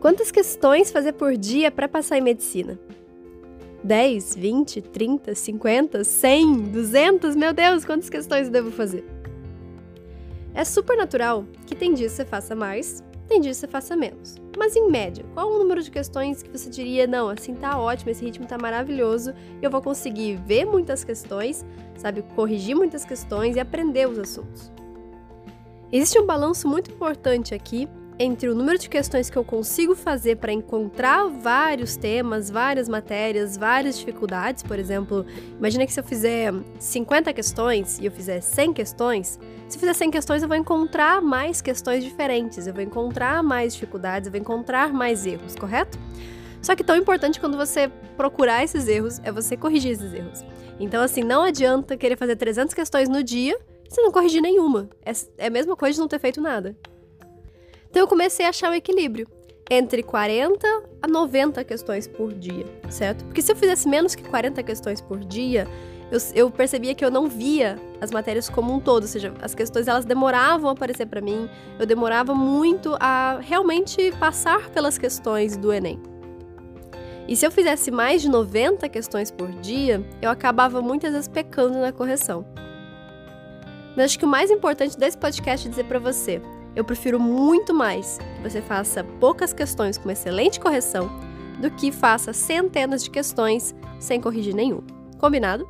Quantas questões fazer por dia para passar em medicina? 10, 20, 30, 50, 100, 200? Meu Deus, quantas questões eu devo fazer? É super natural que tem dias você faça mais, tem dias você faça menos. Mas em média, qual o número de questões que você diria, não, assim tá ótimo, esse ritmo tá maravilhoso, eu vou conseguir ver muitas questões, sabe, corrigir muitas questões e aprender os assuntos. Existe um balanço muito importante aqui entre o número de questões que eu consigo fazer para encontrar vários temas, várias matérias, várias dificuldades, por exemplo, imagina que se eu fizer 50 questões e eu fizer 100 questões, se eu fizer 100 questões eu vou encontrar mais questões diferentes, eu vou encontrar mais dificuldades, eu vou encontrar mais erros, correto? Só que tão importante quando você procurar esses erros é você corrigir esses erros. Então, assim, não adianta querer fazer 300 questões no dia se não corrigir nenhuma. É, é a mesma coisa de não ter feito nada. Então eu comecei a achar o equilíbrio entre 40 a 90 questões por dia, certo? Porque se eu fizesse menos que 40 questões por dia, eu, eu, percebia que eu não via as matérias como um todo, ou seja, as questões elas demoravam a aparecer para mim, eu demorava muito a realmente passar pelas questões do Enem. E se eu fizesse mais de 90 questões por dia, eu acabava muitas vezes pecando na correção. Mas acho que o mais importante desse podcast é dizer para você eu prefiro muito mais que você faça poucas questões com excelente correção do que faça centenas de questões sem corrigir nenhum. Combinado?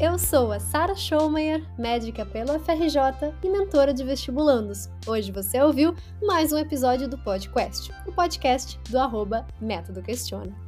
Eu sou a Sara Schomeyer, médica pelo FRJ e mentora de vestibulandos. Hoje você ouviu mais um episódio do podcast, o podcast do arroba Método Questiona.